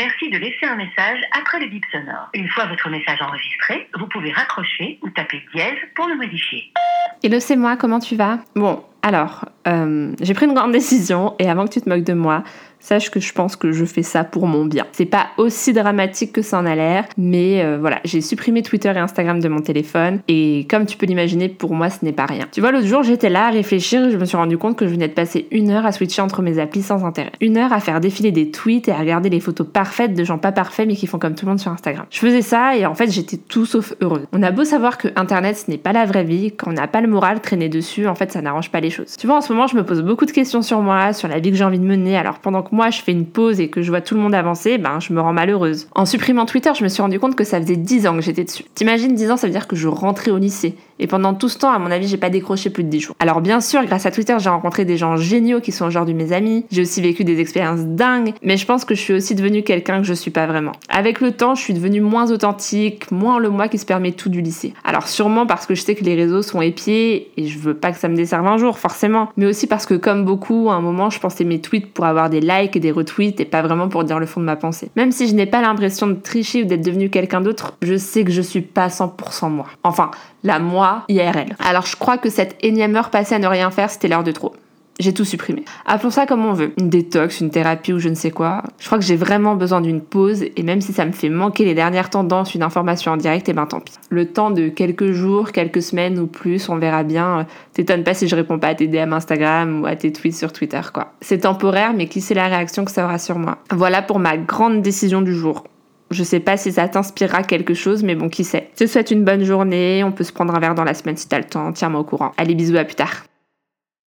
suffit de laisser un message après le bip sonore. Une fois votre message enregistré, vous pouvez raccrocher ou taper dièse pour le modifier. Hello, c'est moi, comment tu vas? Bon, alors, euh, j'ai pris une grande décision et avant que tu te moques de moi, sache que je pense que je fais ça pour mon bien. C'est pas aussi dramatique que ça en a l'air, mais euh, voilà, j'ai supprimé Twitter et Instagram de mon téléphone et comme tu peux l'imaginer, pour moi ce n'est pas rien. Tu vois, l'autre jour j'étais là à réfléchir et je me suis rendu compte que je venais de passer une heure à switcher entre mes applis sans intérêt. Une heure à faire défiler des tweets et à regarder les photos parfaites de gens pas parfaits mais qui font comme tout le monde sur Instagram. Je faisais ça et en fait j'étais tout sauf heureuse. On a beau savoir que Internet ce n'est pas la vraie vie, quand on n'a pas le moral traîner dessus, en fait ça n'arrange pas les choses. Tu vois, en ce moment je me pose beaucoup de questions sur moi, sur la vie que j'ai envie de mener, alors pendant que moi je fais une pause et que je vois tout le monde avancer, ben je me rends malheureuse. En supprimant Twitter, je me suis rendu compte que ça faisait 10 ans que j'étais dessus. T'imagines 10 ans, ça veut dire que je rentrais au lycée. Et pendant tout ce temps, à mon avis, j'ai pas décroché plus de 10 jours. Alors bien sûr, grâce à Twitter, j'ai rencontré des gens géniaux qui sont aujourd'hui mes amis. J'ai aussi vécu des expériences dingues, mais je pense que je suis aussi devenue quelqu'un que je suis pas vraiment. Avec le temps, je suis devenue moins authentique, moins le moi qui se permet tout du lycée. Alors sûrement parce que je sais que les réseaux sont épiés et je veux pas que ça me desserve un jour, forcément. Aussi parce que comme beaucoup, à un moment, je pensais mes tweets pour avoir des likes et des retweets et pas vraiment pour dire le fond de ma pensée. Même si je n'ai pas l'impression de tricher ou d'être devenue quelqu'un d'autre, je sais que je suis pas 100% moi. Enfin, la moi IRL. Alors je crois que cette énième heure passée à ne rien faire, c'était l'heure de trop. J'ai tout supprimé. Appelons ça comme on veut. Une détox, une thérapie ou je ne sais quoi. Je crois que j'ai vraiment besoin d'une pause et même si ça me fait manquer les dernières tendances, une information en direct, et eh ben tant pis. Le temps de quelques jours, quelques semaines ou plus, on verra bien. T'étonnes pas si je réponds pas à tes DM Instagram ou à tes tweets sur Twitter quoi. C'est temporaire mais qui sait la réaction que ça aura sur moi. Voilà pour ma grande décision du jour. Je sais pas si ça t'inspirera quelque chose, mais bon, qui sait. Je te souhaite une bonne journée. On peut se prendre un verre dans la semaine si t'as le temps. Tiens-moi au courant. Allez, bisous, à plus tard.